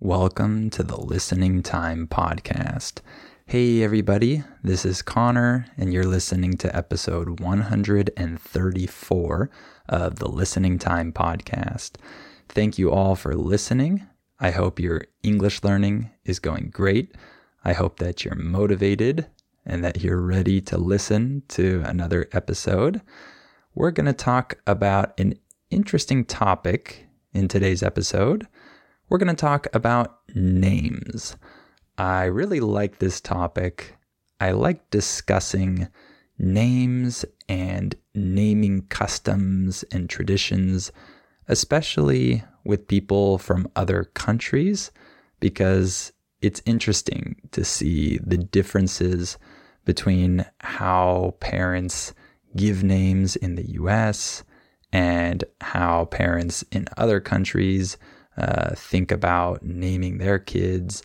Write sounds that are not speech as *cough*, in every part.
Welcome to the Listening Time Podcast. Hey, everybody, this is Connor, and you're listening to episode 134 of the Listening Time Podcast. Thank you all for listening. I hope your English learning is going great. I hope that you're motivated and that you're ready to listen to another episode. We're going to talk about an interesting topic in today's episode we're going to talk about names. I really like this topic. I like discussing names and naming customs and traditions, especially with people from other countries, because it's interesting to see the differences between how parents give names in the US and how parents in other countries uh, think about naming their kids,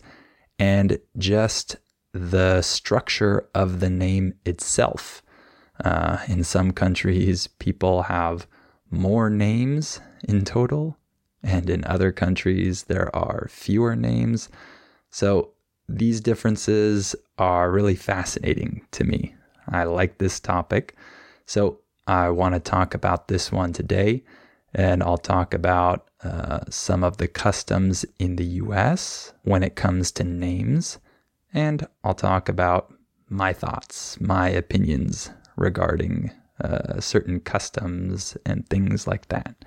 and just the structure of the name itself. Uh, in some countries, people have more names in total, and in other countries, there are fewer names. So these differences are really fascinating to me. I like this topic. So I want to talk about this one today and I'll talk about uh, some of the customs in the US when it comes to names, and I'll talk about my thoughts, my opinions regarding uh, certain customs and things like that.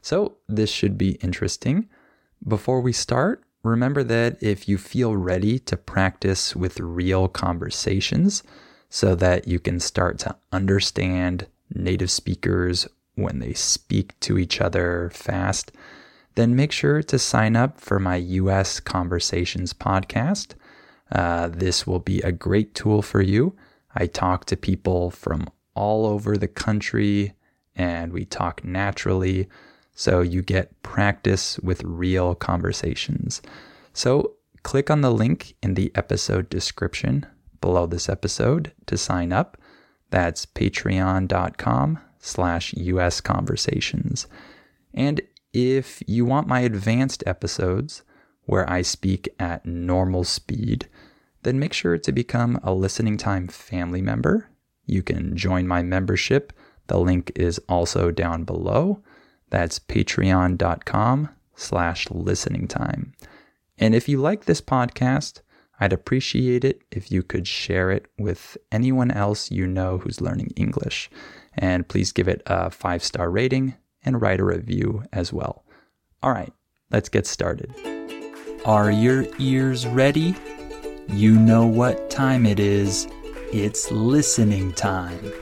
So, this should be interesting. Before we start, remember that if you feel ready to practice with real conversations so that you can start to understand native speakers when they speak to each other fast, then make sure to sign up for my US Conversations podcast. Uh, this will be a great tool for you. I talk to people from all over the country and we talk naturally, so you get practice with real conversations. So, click on the link in the episode description below this episode to sign up. That's patreon.com slash US conversations. And if you want my advanced episodes where I speak at normal speed, then make sure to become a listening time family member. You can join my membership. The link is also down below. That's patreon.com slash listening time. And if you like this podcast, I'd appreciate it if you could share it with anyone else you know who's learning English. And please give it a five star rating and write a review as well. All right, let's get started. Are your ears ready? You know what time it is. It's listening time.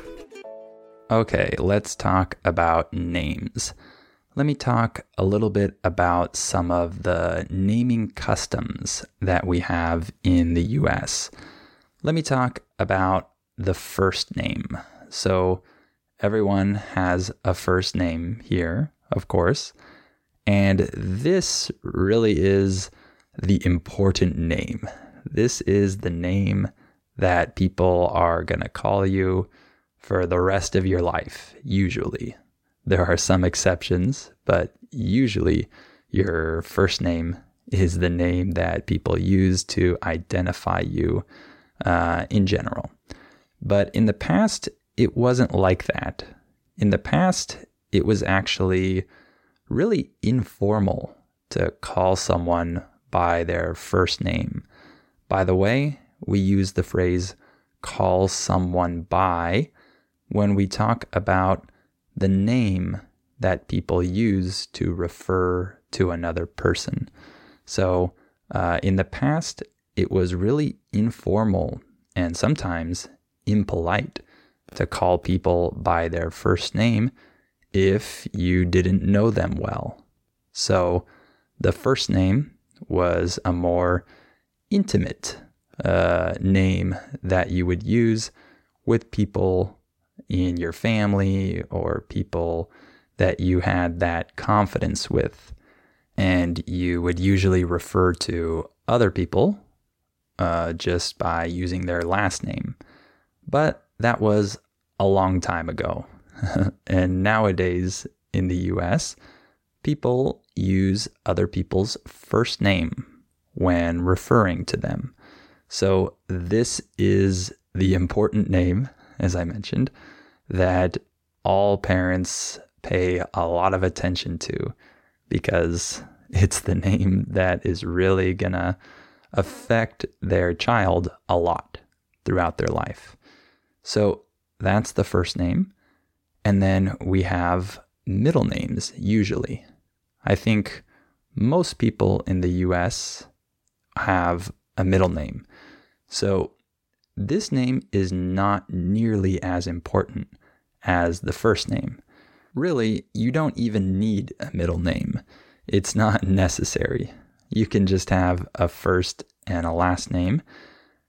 Okay, let's talk about names. Let me talk a little bit about some of the naming customs that we have in the US. Let me talk about the first name. So, Everyone has a first name here, of course. And this really is the important name. This is the name that people are going to call you for the rest of your life, usually. There are some exceptions, but usually your first name is the name that people use to identify you uh, in general. But in the past, it wasn't like that. In the past, it was actually really informal to call someone by their first name. By the way, we use the phrase call someone by when we talk about the name that people use to refer to another person. So, uh, in the past, it was really informal and sometimes impolite to call people by their first name if you didn't know them well. So, the first name was a more intimate uh, name that you would use with people in your family or people that you had that confidence with. And you would usually refer to other people uh, just by using their last name. But that was a long time ago. *laughs* and nowadays in the US, people use other people's first name when referring to them. So, this is the important name, as I mentioned, that all parents pay a lot of attention to because *laughs* it's the name that is really going to affect their child a lot throughout their life. So, that's the first name. And then we have middle names, usually. I think most people in the US have a middle name. So this name is not nearly as important as the first name. Really, you don't even need a middle name. It's not *laughs* necessary. You can just have a first and a last name.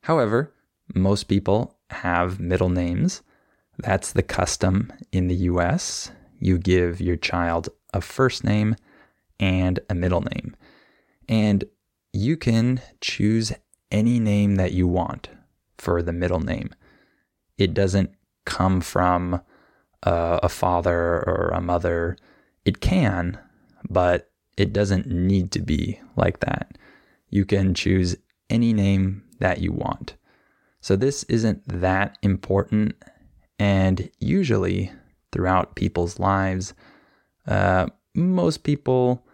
However, most people have middle names. That's the custom in the US. You give your child a first name and a middle name. And you can choose any name that you want for the middle name. It doesn't come from uh, a father or a mother. It can, but it doesn't need to be like that. You can choose any name that you want. So this isn't that important. And usually throughout people's lives, uh, most people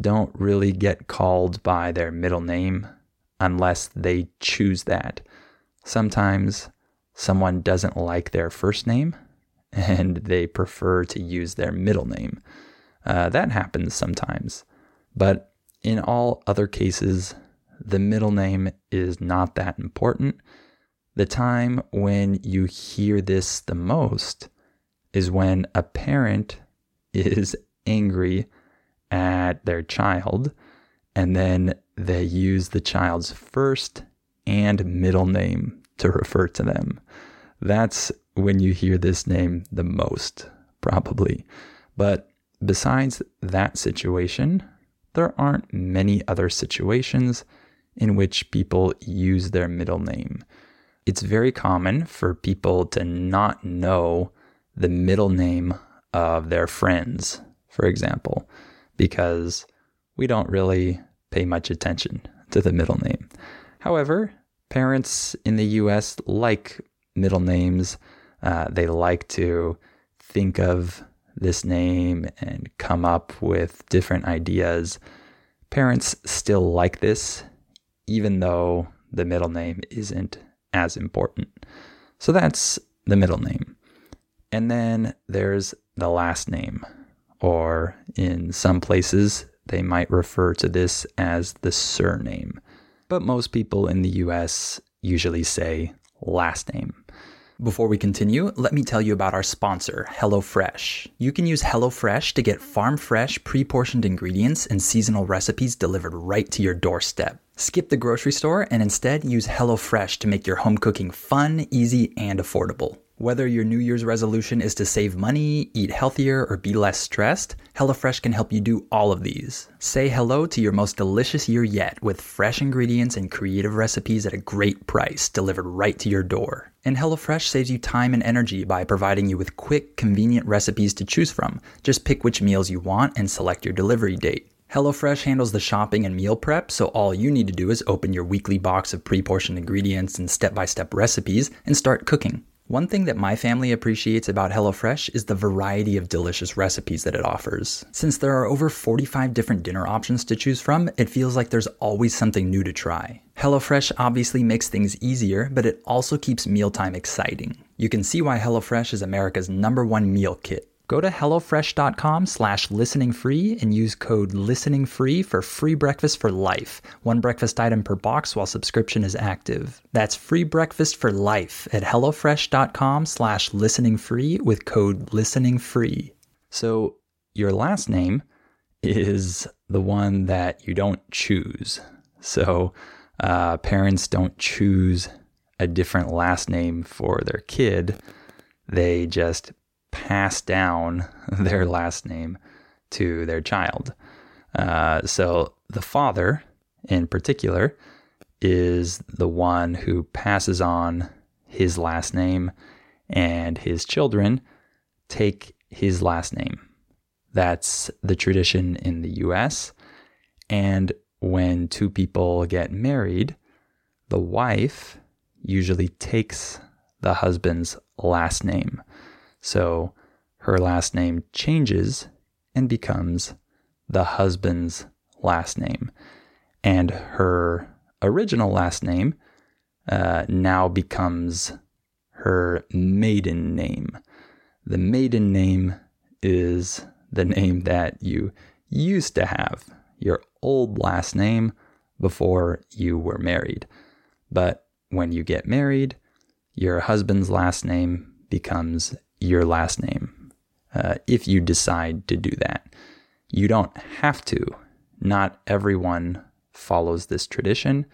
don't really get called by their middle name unless they choose that. Sometimes someone doesn't like their first name and they prefer to use their middle name. Uh, that happens sometimes. But in all other cases, the middle name is not that important. The time when you hear this the most is when a parent *laughs* is angry at their child and then they use the child's first and middle name to refer to them. That's when you hear this name the most, probably. But besides that situation, there aren't many other situations in which people use their middle name. It's very common for people to not know the middle name of their friends, for example, because we don't really pay much attention to the middle name. However, parents in the US like middle names. Uh, they like to think of this name and come up with different ideas. Parents still like this, even though the middle name isn't as important. So that's the middle name. And then there's the last name, or in some places, they might refer to this as the surname. But most people in the US usually say last name. Before we continue, let me tell you about our sponsor, HelloFresh. You can use HelloFresh to get farm fresh, pre portioned ingredients and seasonal recipes delivered right to your doorstep. Skip the grocery store and instead use HelloFresh to make your home cooking fun, easy, and affordable. Whether your New Year's resolution is to save money, eat healthier, or be less stressed, HelloFresh can help you do all of these. Say hello to your most delicious year yet with fresh ingredients and creative recipes at a great price delivered right to your door. And HelloFresh saves you time and energy by providing you with quick, convenient recipes to choose from. Just pick which meals you want and select your delivery date. HelloFresh handles the shopping and meal prep, so all you need to do is open your weekly box of pre portioned ingredients and step by step recipes and start cooking. One thing that my family appreciates about HelloFresh is the variety of delicious recipes that it offers. Since there are over 45 different dinner options to choose from, it feels like there's always something new to try. HelloFresh obviously makes things easier, but it also keeps mealtime exciting. You can see why HelloFresh is America's number one meal kit. Go to HelloFresh.com slash listening free and use code listening free for free breakfast for life. One breakfast item per box while subscription is active. That's free breakfast for life at HelloFresh.com slash listening free with code listening free. So your last name is the one that you don't choose. So uh, parents don't choose a different last name for their kid. They just pass down *laughs* their last name to their child. Uh, so the father, in particular, is the one who passes on his last name, and his children take his last name. That's the tradition in the US. And when two people get married, the wife usually takes the husband's last name. So her last name changes and becomes the husband's last name. And her original last name uh, now becomes her maiden name. The maiden name is the name that you used to have, your old last name before you were married. But when you get married, your husband's last name becomes your last name uh, if you decide to do that. You don't have to. Not everyone follows this tradition.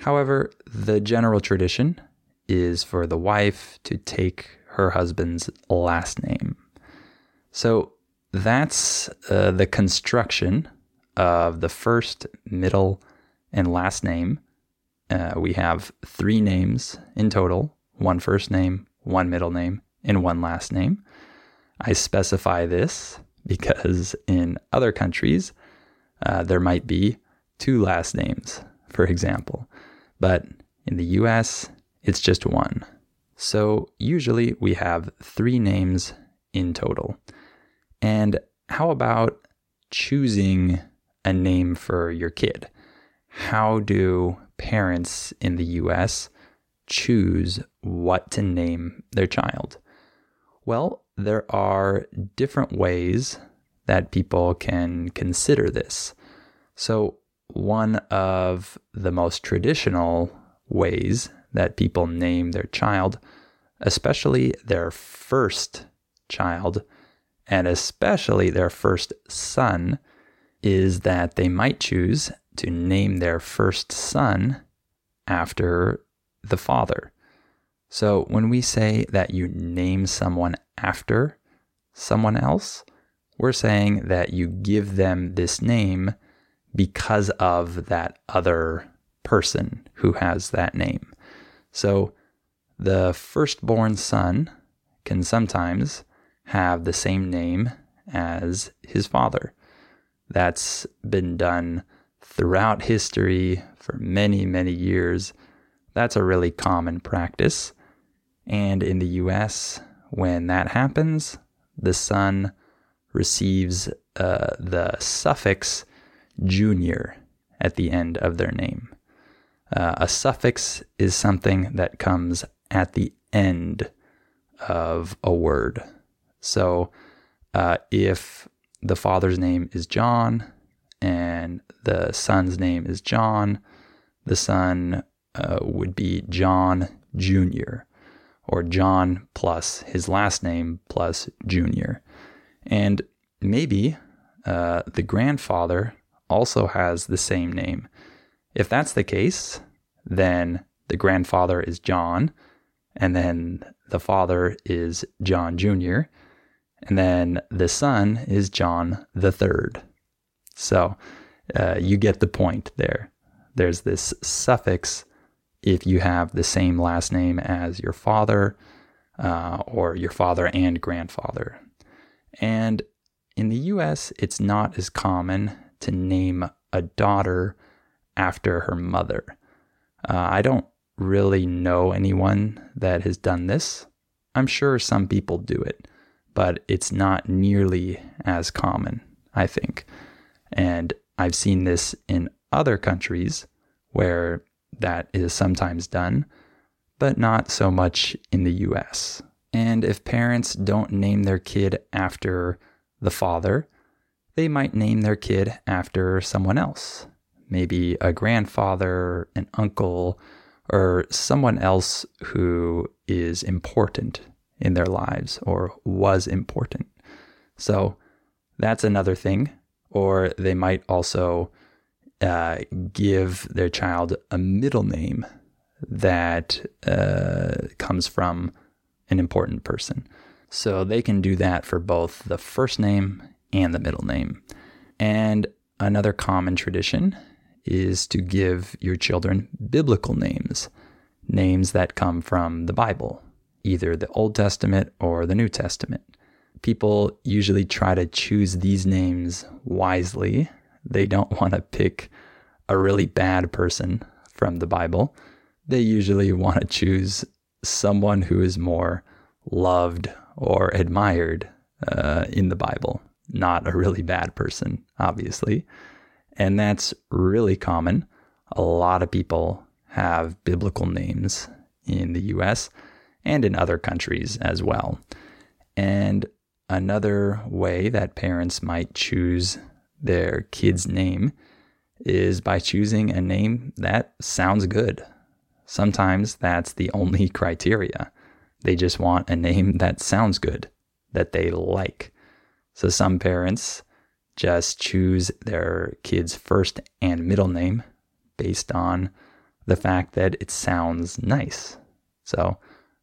However, the general tradition is for the wife to take her husband's last name. So that's uh, the construction of the first, middle, and last name. Uh, we have three names in total one first name, one middle name, and one last name. I specify this because in other countries, uh, there might be two last names, for example. But in the US, it's just one. So usually we have three names in total. And how about choosing a name for your kid? How do parents in the US choose what to name their child? Well, there are different ways that people can consider this. So, one of the most traditional ways that people name their child, especially their first child, and especially their first son, is that they might choose to name their first son after the father. So when we say that you name someone after someone else, we're saying that you give them this name because of that other person who has that name. So the firstborn son can sometimes have the same name as his father. That's been done throughout history for many, many years. That's a really common practice. And in the US, when that happens, the son receives uh, the suffix junior at the end of their name. Uh, a suffix is something that comes at the end of a word. So uh, if the father's name is John and the son's name is John, the son uh, would be John Jr or John plus his last name plus Junior. And maybe uh, the grandfather also has the same name. If that's the case, then the grandfather is John and then the father is John Jr., and then the son is John the third. So uh, you get the point there. There's this suffix if you have the same last name as your father uh, or your father and grandfather. And in the US, it's not as common to name a daughter after her mother. Uh, I don't really know anyone that has done this. I'm sure some people do it, but it's not nearly as common, I think. And I've seen this in other countries where that is sometimes done, but not so much in the US. And if parents don't name their kid after the father, they might name their kid after someone else, maybe a grandfather, an uncle, or someone else who is important in their lives or was important. So that's another thing. Or they might also uh, give their child a middle name that uh, comes from an important person. So they can do that for both the first name and the middle name. And another common tradition is to give your children biblical names, names that come from the Bible, either the Old Testament or the New Testament. People usually try to choose these names wisely. They don't *laughs* want to pick a really bad person from the Bible. They usually want to choose someone who is more loved or admired uh, in the Bible, not a really bad person, obviously. And that's really common. A lot of people have biblical names in the US and in other countries as well. And another way that parents might choose their kid's name is by choosing a name that sounds good. Sometimes that's the only *laughs* criteria. They just want a name that sounds good, that they like. So some parents just choose their kid's first and middle name based on the fact that it sounds nice. So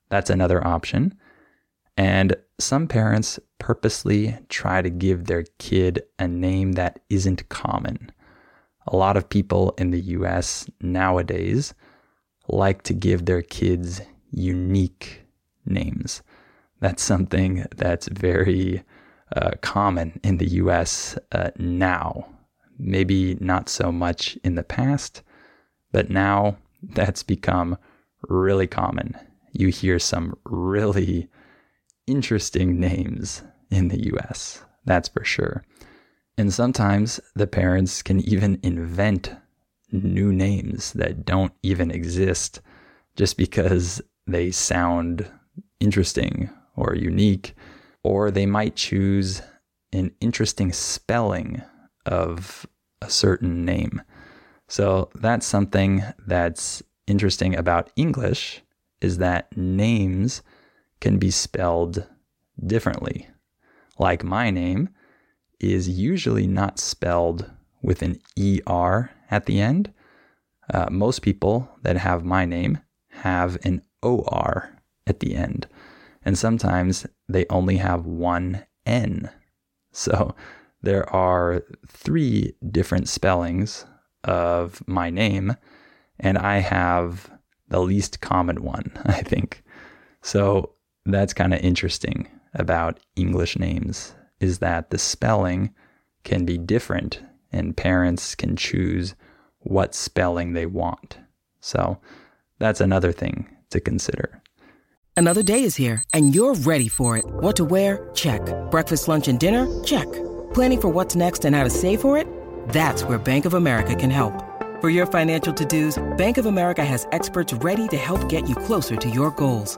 that's another option. And some parents purposely try to give their kid a name that isn't common. A lot of people in the US nowadays like to give their kids unique names. That's something that's very uh, common in the US uh, now. Maybe not so much in the past, but now that's become really common. You hear some really interesting names in the US, that's for sure. And sometimes the parents can even invent new names that don't even exist just because they sound interesting or unique, or they might choose an interesting spelling of a certain name. So that's something that's interesting about English is that names can be spelled differently. Like my name is usually not spelled with an ER at the end. Uh, most people that have my name have an OR at the end. And sometimes they only have one N. So there are three different spellings of my name, and I have the least common one, *laughs* I think. So that's kind of interesting about English names is that the spelling can be different and parents can choose what spelling they want. So that's another thing to consider. Another day is here and you're ready for it. What to wear? Check. Breakfast, lunch, and dinner? Check. Planning for what's next and how to save for it? That's where Bank of America can help. For your financial to-dos, Bank of America has experts ready to help get you closer to your goals.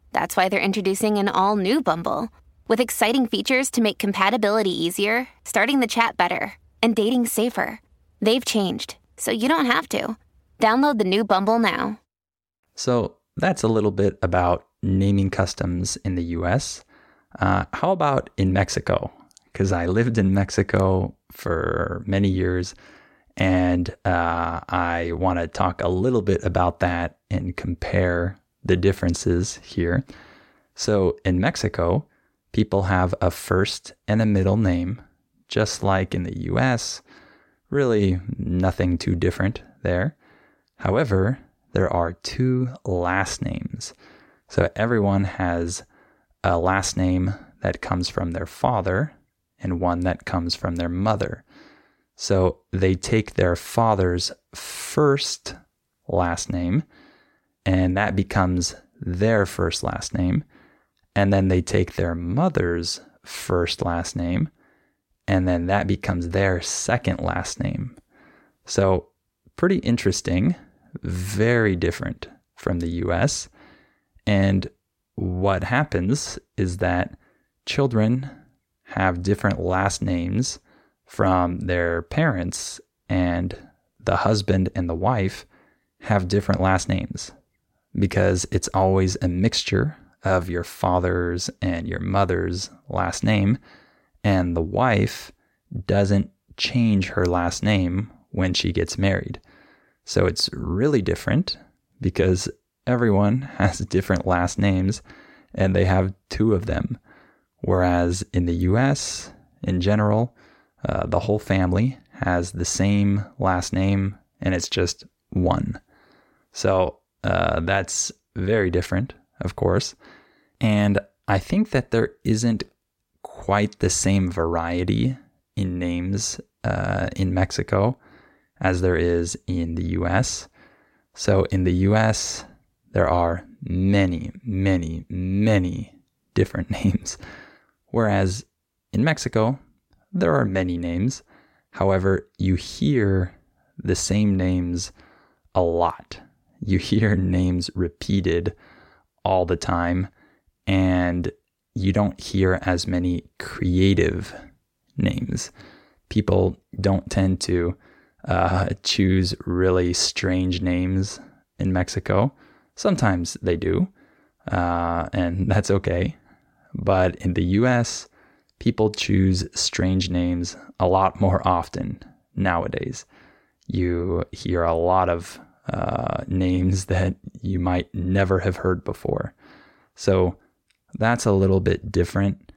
that's why they're introducing an all new Bumble with exciting features to make compatibility easier, starting the chat better, and dating safer. They've changed, so you don't have to. Download the new Bumble now. So that's a little bit about naming customs in the US. Uh, how about in Mexico? Because I lived in Mexico for many years and uh, I want to talk a little bit about that and compare the differences here. So in Mexico, people have a first and a middle name, just like in the US. Really, nothing too different there. However, there are two last names. So everyone has a last name that comes from their father and one that comes from their mother. So they take their father's first last name, and that becomes their first last name. And then they take their mother's first last name, and then that becomes their second last name. So, pretty interesting, very different from the US. And what happens is that children have different last names from their parents, and the husband and the wife have different last names because it's always a mixture of your father's and your mother's last name, and the wife doesn't change her last name when she gets married. So it's really different because everyone *laughs* has different last names and they have two of them. Whereas in the US, in general, uh, the whole family has the same last name and it's just one. So uh, that's very different, of course. And I think that there isn't quite the same variety in names uh, in Mexico as there is in the US. So in the US, there are many, many, many different *laughs* names. Whereas in Mexico, there are many names. However, you hear the same names a lot. You hear names repeated all the time, and you don't hear as many creative names. People don't tend to uh, choose really strange names in Mexico. Sometimes they do, uh, and *laughs* that's okay. But in the US, people choose strange names a lot more often nowadays. You hear a lot of uh, names that you might never have heard before. So that's a little bit different.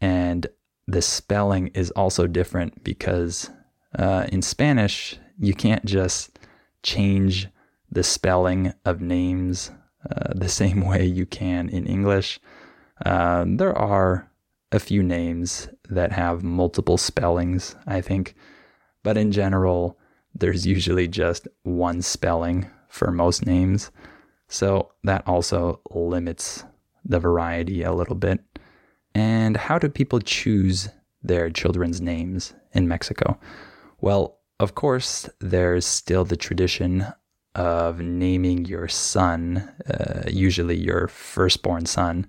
And the spelling is also different because uh, in Spanish, you can't just change the spelling of names uh, the *laughs* same way you can in English. Uh, there are a few names that have multiple spellings, I think. But in general, there's usually just one spelling for most names. So that also limits the variety a little bit. And how do people choose their children's names in Mexico? Well, of course, there's still the tradition of naming your son, uh, usually your firstborn son,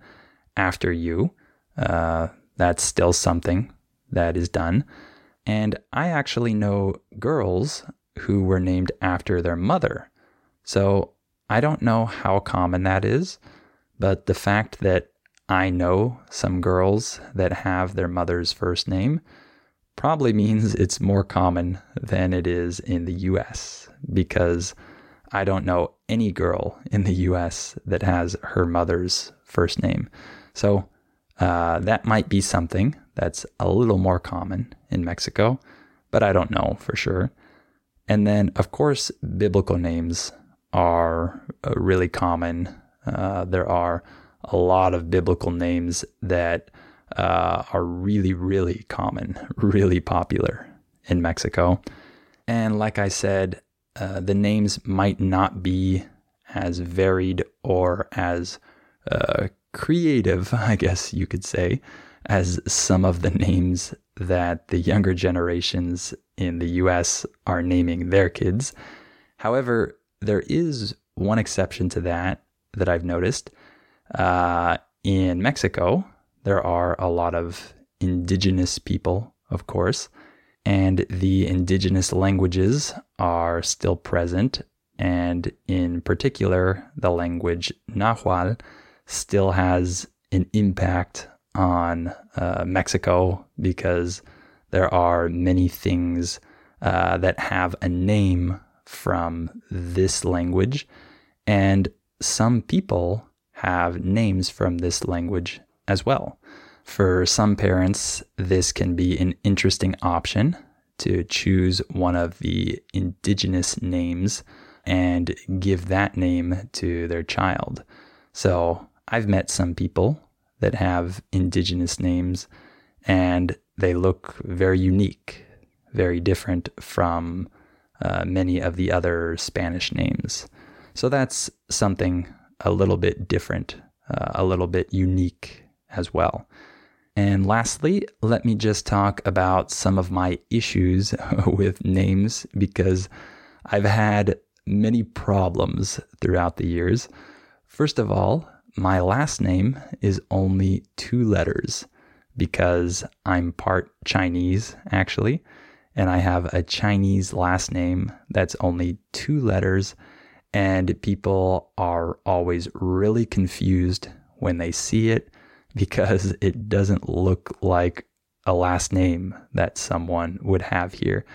after you. Uh, that's still something that is done. And I actually know girls who were named after their mother. So I don't know how common that is, but the fact that I know some girls that have their mother's first name probably means it's more common than it is in the US because I don't know any girl in the US that has her mother's first name. So uh, that might be something that's a little more common in Mexico, but I don't know for sure. And then, of course, biblical names are uh, really common. Uh, there are a lot of biblical names that uh, are really, really common, *laughs* really popular in Mexico. And like I said, uh, the names might not be as varied or as uh, creative, *laughs* I guess you could say, as some of the names that the younger generations in the US are naming their kids. However, there is one exception to that that I've noticed. Uh, in Mexico, there are a lot of indigenous people, of course, and the indigenous languages are still present. And in particular, the language Nahuatl still has an impact on uh, Mexico because there are many things uh, that have a name from this language, and some people have names from this language as well. For some parents, this can be an interesting option to choose one of the indigenous names and give that name to their child. So I've met some people that have indigenous names and they look very unique, very different from uh, many of the other Spanish names. So that's something a little bit different, uh, a little bit unique as well. And lastly, let me just talk about some of my issues *laughs* with names because I've had many problems throughout the years. First of all, my last name is only two letters because I'm part Chinese, actually, and I have a Chinese last name that's only two letters, and people are always really confused when they see it *laughs* because it doesn't look like a last name that someone would have here.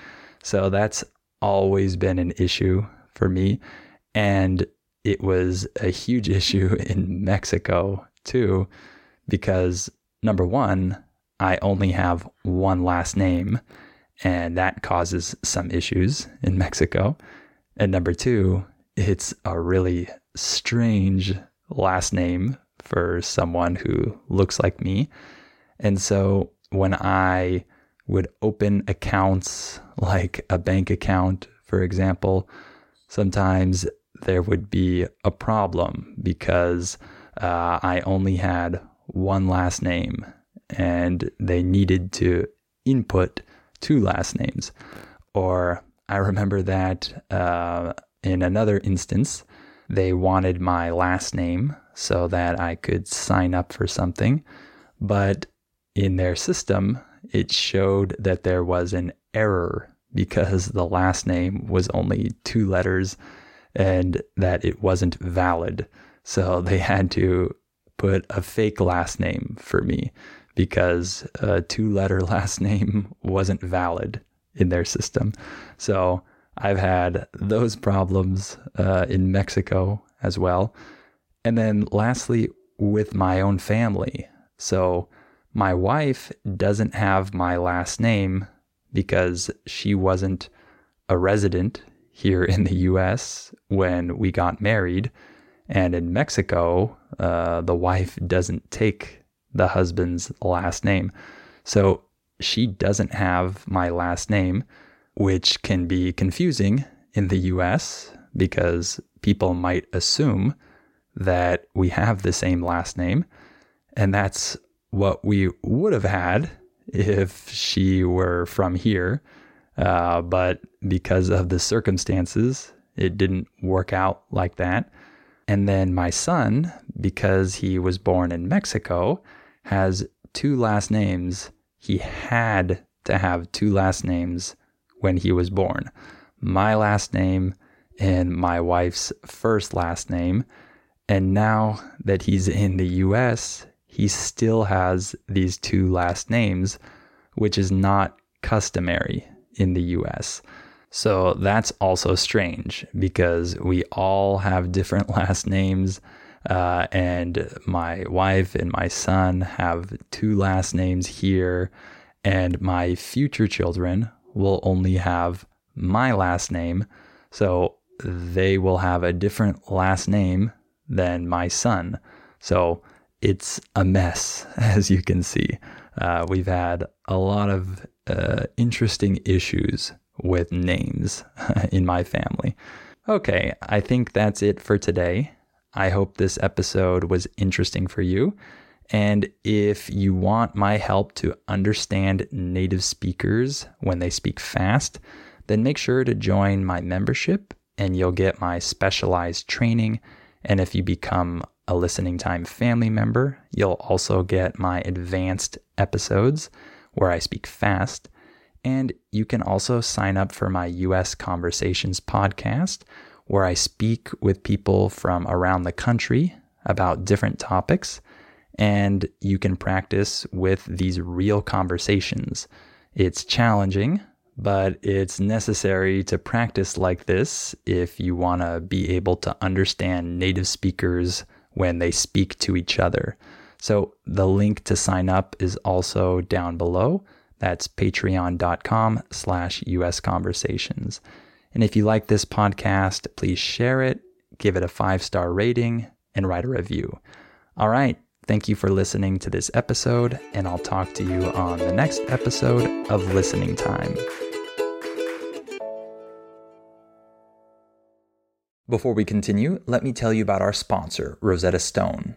So that's always been an issue for me. And it was a huge *laughs* issue in Mexico too, because number one, I only have one last name, and that causes some issues in Mexico. And number two, it's a really strange last name for someone who looks like me. And so when I would open accounts like a bank account, for example, sometimes there would be a problem because uh, I only had one last name and they needed to input two last names. Or I remember that uh, in another instance, they wanted my last name so that I could sign up for something. But in their system, it showed that there was an error because the last name was only two letters and that it wasn't valid. So they had to put a fake last name for me because a two letter *laughs* last name wasn't valid in their system. So I've had those problems uh, in Mexico as well. And then lastly, with my own family. So my wife doesn't have my last name because she wasn't a resident here in the US when we got married. And in Mexico, uh, the wife doesn't take the husband's last name. So she doesn't have my last name, which can be confusing in the US because people might assume that we have the same last name. And that's what we would have had if she were from here. Uh, but because of the circumstances, it didn't work out like that. And then my son, because he was born in Mexico, has two last names. He had to have two last names when he was born my last name and my wife's first last name. And now that he's in the US, he still has these two last names, which is not customary in the US. So that's also strange because we all have different *laughs* last names. Uh, and my wife and my son have two last names here, and my future children will only have my last name. So they will have a different last name than my son. So it's a mess, *laughs* as you can see. Uh, we've had a lot of uh, interesting issues with names *laughs* in my family. Okay, I think that's it for today. I hope this episode was interesting for you. And if you want my help to understand native speakers when they speak fast, then make sure to join my membership and you'll get my specialized training. And if you become a listening time family member, you'll also get my advanced episodes where I speak fast. And you can also sign up for my US Conversations podcast, where I speak with people from around the country about different topics. And you can practice with these real conversations. It's challenging, but it's necessary to practice like this if you want to be able to understand native speakers when they speak to each other. So the link to sign up is also down below. That's patreon.com slash US conversations. And if you like this podcast, please share it, give it a five star rating, and write a review. All right. Thank you for listening to this episode, and I'll talk to you on the next episode of Listening Time. Before we continue, let me tell you about our sponsor, Rosetta Stone.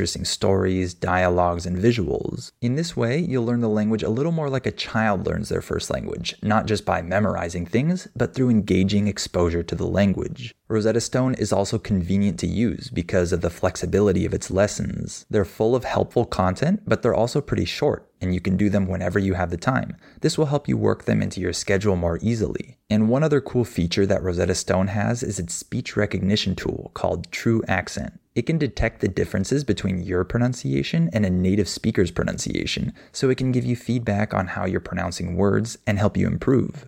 interesting stories, dialogues, and visuals. In this way, you'll learn the language a little more like a child learns their first language, not just by memorizing things, but through engaging exposure to the language. Rosetta Stone is also convenient to use because of the flexibility of its lessons. They're full of helpful content, but they're also pretty short and you can do them whenever you have the time. This will help you work them into your schedule more easily. And one other cool feature that Rosetta Stone has is its speech recognition tool called TruAccent. It can detect the differences between your pronunciation and a native speaker's pronunciation, so it can give you feedback on how you're pronouncing words and help you improve.